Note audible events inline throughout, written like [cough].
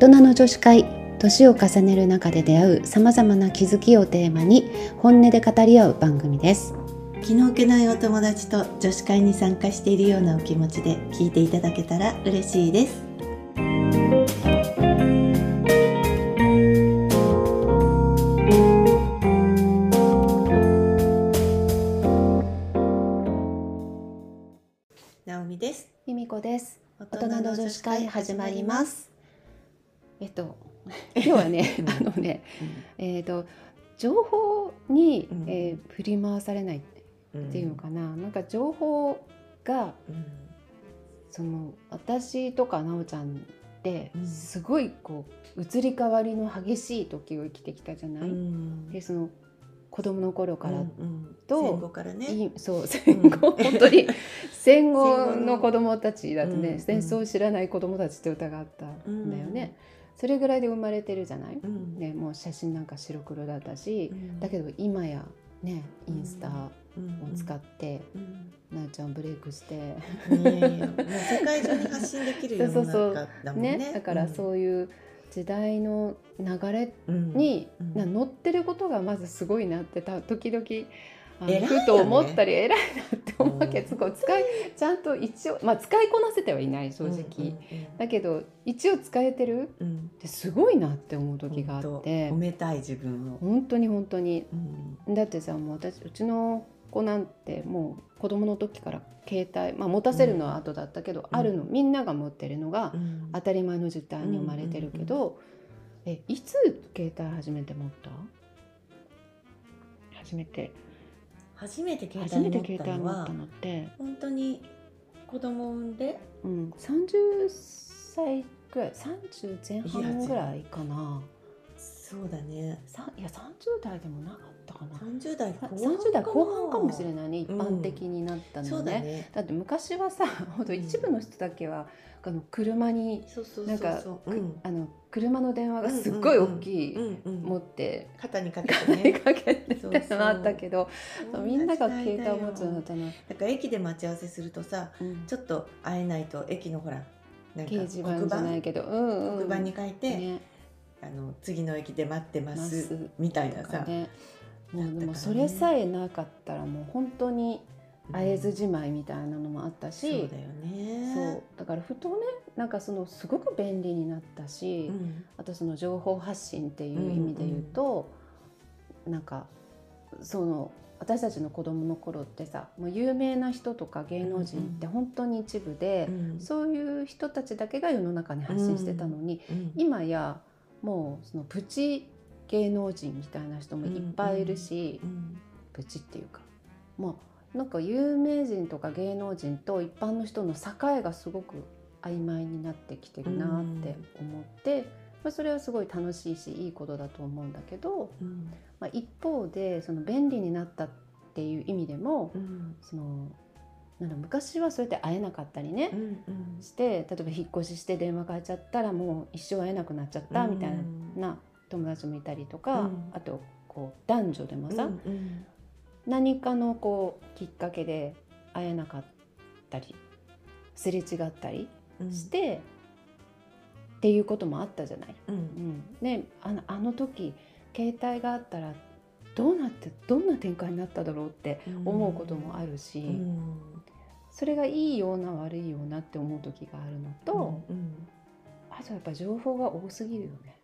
人の女子会年を重ねる中で出会うさまざまな気づきをテーマに本音で語り合う番組です。気の置けないお友達と女子会に参加しているようなお気持ちで聞いていただけたら嬉しいです。なおみです。由美子です。大人の女子会始まりますえっと今日はねうん。あのねうん。えっ、と情報に、うん。えー振り回されないっていうのかな、なんか情報がうん。その私とか奈緒ちゃんってうん。すごいこう移り変わりの激しい時を生きてきたじゃない、うん。でその子供の頃から、うんうん。と戦後からね。いいそう戦後、[laughs] 本当に戦後のの。子供たちだってね、うん戦争を知らない子供たちって歌があったんだよね、それぐらいで生まれてるじゃない、うん。ね、もう写真なんか白黒だったしう、ん。だけど今やねインスタをうん。使って、うん。なあちゃんブレイクして、いやいやもう世界中に発信できる世の [laughs] そうそうそう。中だもんね。ねだからそういう時代の流れうん。に、うん。な乗ってることがまずすごいなってた時々ふと思ったり偉いなって思うわけうんす。ごい使いちゃんと一応、まあ、使いこなせてはいない正直、だけど一応使えてる？ってすごいなって思う時があって。褒めたい自分を。本当に本当に。うん。だってさもう私うちの子なんてもう子供の時から携帯、まあ、持たせるのは後だったけど、ん。あるのみんなが持ってるのがうん。当たり前の時代に生まれてるけど、えいつ携帯初めて持った？初めて初めて携初め帯持て携帯ったのは持ったのって、本当に子供を産んでうん、30歳ぐらい30前半ぐらいかな。そうだね。さいや30代でもなかったかな。30代後半30代後半かもしれいないね一うん。般的になったのね,、だね。だって昔はさほんと一部の人だけはあの車になんかあの車の電話がすっごい大きい、うんうん持って肩にかけて金ねかけてそうみたいなのあったけどそみんなが携帯を持つようになったの、だから駅で待ち合わせするとさうん。ちょっと会えないと駅のほらなんか掲示板じゃないけど、うんうん、黒板に書いて、ね。あの次の駅で待ってまます。すみたいなさ、ね、もうでもそれさえなかったらもう本当に会えずじまいみたいなのもあったし、そうだよね。そうだからふとねなんかそのすごく便利になったし、うん。あとその情報発信っていう意味で言うと、なんかその私たちの子供の頃ってさもう有名な人とか芸能人って本当に一部で、うん。そういう人たちだけが世の中に発信してたのに、うん。今やもうそのプチ芸能人みたいな人もいっぱいいるし、うんプチっていうかまあなんか有名人とか芸能人と一般の人の境がすごく曖昧になってきてるなって思って、まあ、それはすごい楽しいしいいことだと思うんだけど、うんまあ、一方でその便利になったっていう意味でもうん。そのなんだ昔はそうやって会えなかったりね、うんうん。して例えば引っ越しして電話変えちゃったらもう一生会えなくなっちゃったみたいな友達もいたりとか、うん。あとこう男女でもさ、うんうん。何かのこうきっかけで会えなかったりすれ違ったりうん。して、っていうこともあったじゃない。うん。うん、ねあのあの時携帯があったらどうなってどんな展開になっただろうって思うこともあるし、うん。それがいいような悪いようなって思う時があるのと、うん。あとやっぱ情報が多すぎるよね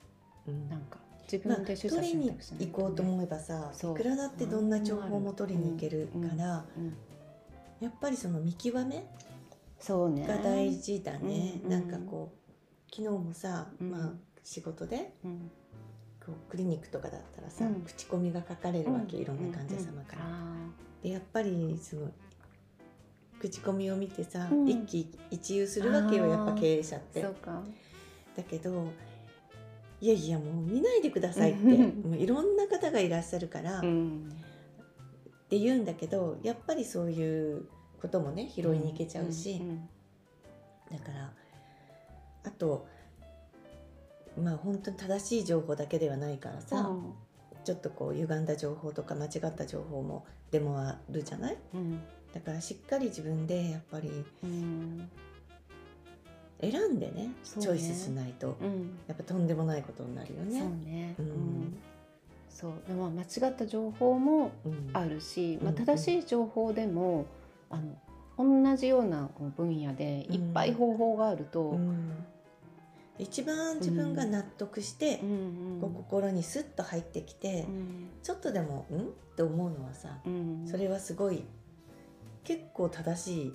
うん。なんか自まあ分で取りに行こうと思えばさいくらだってどんな情報も取りに行けるうんからうん。やっぱりその見極めそうね。が大事だね。うんなんかこう昨日もさうん。まあ仕事でうん。こうクリニックとかだったらさうん。口コミが書かれるわけいろんな患者様から。あでやっぱりその口コミを見てさ、うん。一喜一憂するわけよやっぱ経営者って。だけどいやいやもう見ないでくださいってうん。もういろんな方がいらっしゃるから、っうん。て言うんだけどやっぱりそういうこともね拾いに行けちゃうし、んだからあとまあ本当に正しい情報だけではないからさ、うん。ちょっとこう歪んだ情報とか間違った情報も出回るじゃない？うん。だからしっかり自分でやっぱりうん選んでねね。チョイスしないと。うん。やっぱとんでもないことになるよね。そうね、ううん。んそう。でも間違った情報もうん。あるし、まあ、うん。正しい情報でも、あの同じような分野でいっぱい方法があると、うん。一番自分が納得して、うん。こう心にスッと入ってきて、うん。ちょっとでも「ん?」って思うのはさうん。それはすごい結構正しい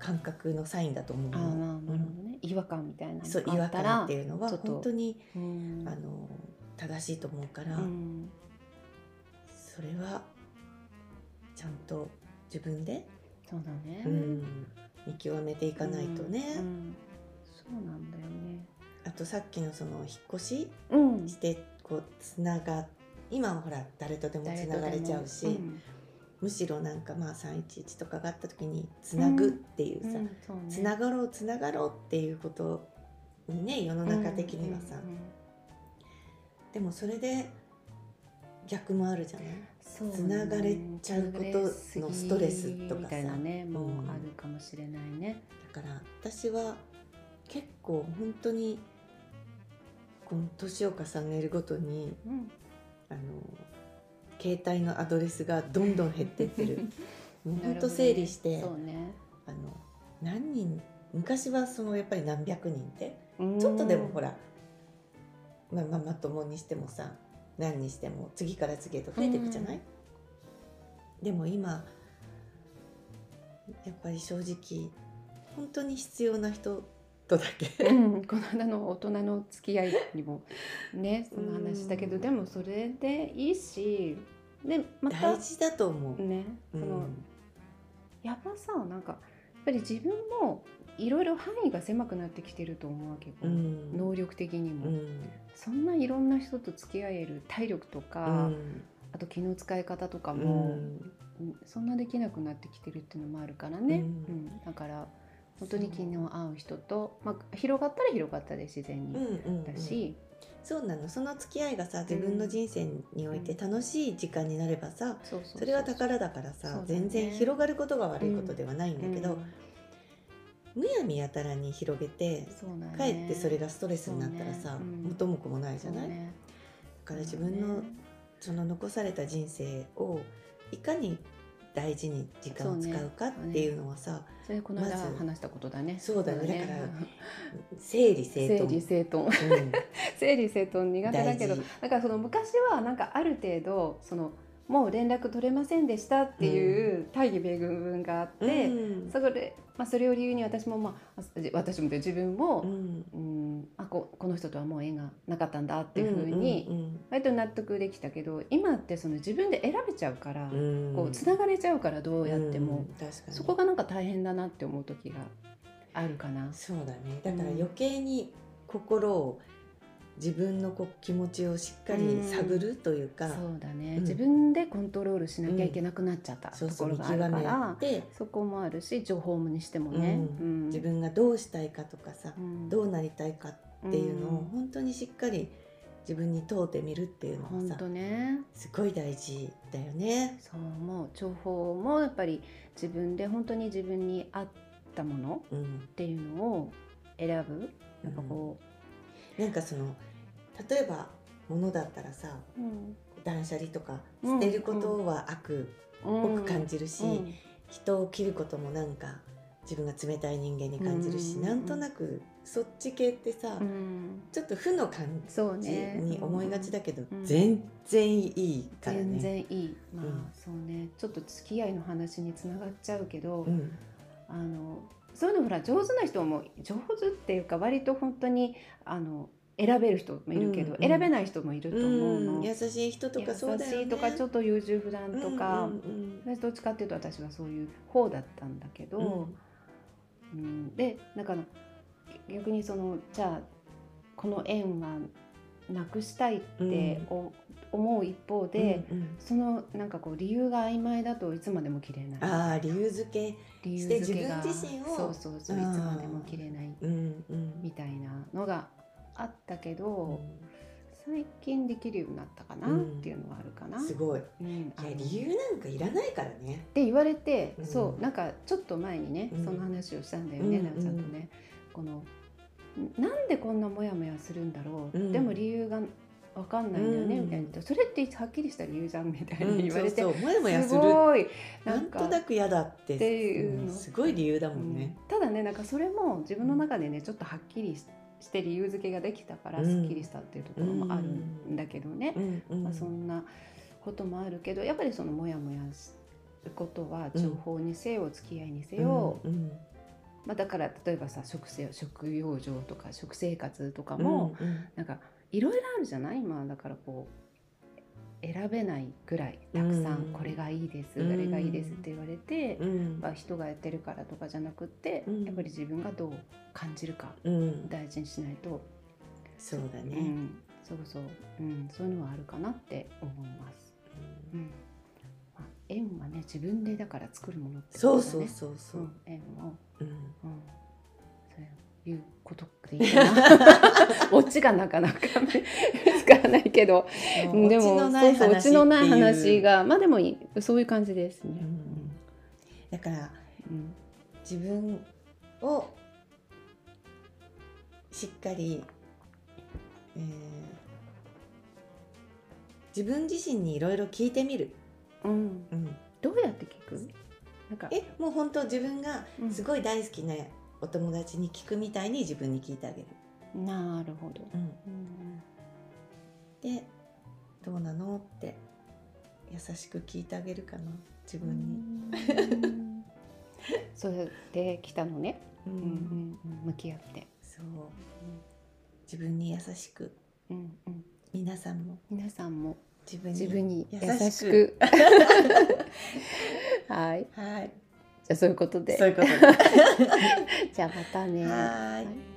感覚のサインだと思うの。なるほどね、違和感みたいなのそう違和感っていうのは本当にうん。あの正しいと思うから、うん。それはちゃんと自分で、そうだね、うん見極めていかないとね、うんうん。そうなんだよね。あとさっきのその引っ越しうん。してこうつなが今はほら誰とでもつながれちゃうし、うんむしろなんかまあ311とかがあった時につなぐっていうさ、うんそうね。つながろうつながろうっていうことにね世の中的にはさ、うんうんうんでもそれで逆もあるじゃない？ね。つながれちゃうことのストレスとかさ。ねもううん。あるかもしれないね、だから私は結構本当にこの年を重ねるごとにうん。あの携帯のアドレスがどんどん減ってってる。[laughs] もうほどね整理して、そうね。あの何人昔はそのやっぱり何百人ってうん。ちょっとでもほら、まあ、まともにしてもさ何にしても次から次へと増えていくじゃない、うん。でも今やっぱり正直本当に必要な人とだけ、うん、この間の大人の付き合いにもね [laughs] その話したけど、うん。でもそれでいいしでまた大事だと思う。ねその、うんやっぱさなんかやっぱり自分もいろいろ範囲が狭くなってきてると思うわけ、こううん。能力的にも、うん。そんないろんな人と付き合える体力とうか、ん。あと気の使い方とかうも、そんなできなくなってきてるっていうのもあるからね、だから本当に気の合う人と、まあ、広がったら広がったで自然にうんうんだし、そうなの。その付き合いがさ自分の人生において楽しい時間になればさ、そうそうそれは宝だからさ、全然広がることが悪いことではないんだけど、うん。むやみやたらに広げてね。かえってそれがストレスになったらさ、ね。うん。元も子もないじゃない、ね。から自分のその残された人生をいかに大事に時間を使うかっていうのはさそれこの間話したことだね。そうだね。だから整理整整頓理整頓。うん。[laughs] 整理整頓苦手だけどだからその昔はなんかある程度そのもう連絡取れませんでしたっていう大義名分があって、うん。それまあ、それを理由に私も、まあ、あ私もで自分も、うん。うんあここの人とはもう縁がなかったんだっていうふううんに割と納得できたけど今ってその自分で選べちゃうから、こうつながれちゃうからどうやっても、そこがなんか大変だなって思う時があるかな。そうだね。だから余計に心を自分のこう気持ちをしっかり探るというか、そうだね、うん。自分でコントロールしなきゃいけなくなっちゃったところがあるから、て、そこもあるし情報にしてもね、ううん。自分がどうしたいかとかさ、うん。どうなりたいかっていうのをうん。本当にしっかり自分に問うてみるっていうのは本さ当ね。すごい大事だよね。そう思う。情報もやっぱり自分で本当に自分に合ったものうん。っていうのを選ぶ。なんかこなんかその例えば物だったらさう、うん。断捨離とかうん捨てることは悪っぽく感じるし、うん人を切ることもなんか自分が冷たい人間に感じるし、うんなんとなくそっち系ってさ、うん。ちょっと負の感じに思いがちだけど、うん。全然いいからね。全然いい。まあ、うん。そうね。ちょっと付き合いの話につながっちゃうけど、うん。あのそういうのほら上手な人も上手っていうか割と本当にあの選べる人もいるけど、うんうん選べない人もいると思うの。うん優しい人とかそうだよね。優しいとかちょっと優柔不断とか、うんうん私どっちかっていうと私はそういう方だったんだけど、うんうんでなんか逆にそのじゃあこの縁はなくしたいってお思う一方で、うんうんそのなんかこう理由が曖昧だといつまでも切れない。ああ理由付け、理由して付けが自分自身をそうそうそういつまでも切れないうんうんみたいなのがあったけうど、最近できるようになったかなうんっていうのはあるかな。んすごい。いうんあのや理由なんかいらないからね。って言われて、うんそうなんかちょっと前にね、うんその話をしたんだよね、うんなおちゃんとね。ここのなんでこんなモヤモヤするんだろう、うん。でも理由が分かんないんだよね、うん。みたいな。それってはっきりした理由じゃんみたいに言われて、そうそうもやもやすごいななんとなく嫌だってっていうすごい理由だもうん。んね、ただねなんかそれも自分の中でねちょっとはっきりしして理由付けができたからうん。すっきりしたっていうところもあるんだけどね、うん。うん。まあ、そんなこともあるけどやっぱりそのモヤモヤすることは情報にせよ、付き合いにせよ、うんまあ、だから例えばさ食生食養生とか食生活とかうんも、うん。なんかいろいろあるじゃない？今だからこう選べないぐらいたくさん、うん。これがいいです、うんあれがいいですって言われて、うん。まあ、人がやってるからとかじゃなくって、うん。やっぱり自分がどう感じるかうん。大事にしないと、そうだね、うん、そうそう、うん、そういうのはあるかなって思います。うんまあ、縁はね自分でだから作るものってことだね。そうそうそうそう。う、ん、縁を、うん。うん、そういうことでいいかな。[laughs] オチがなかなか見つからないけど。でもオチのないそうそうオチのない話がまあでもいいそういう感じですね。うん。だからうん。自分をしっかり、えー自分自身にいろいろ聞いてみる、うん、うん、どうやって聞く？なんか。えもう本当自分がうん。すごい大好きなお友達に聞くみたいに自分に聞いてあげる、なるほど。うん、うん。でどうなの？って優しく聞いてあげるかな？自分に、うん。それで来たのね、うん。うんうんうん、向き合って、そう。自分に優しく。うんうん、皆さんも。皆さんも自分に優優しく。[laughs] はい。はい。じゃあそういうことで。そういうことで。[laughs] じゃあまたね。はい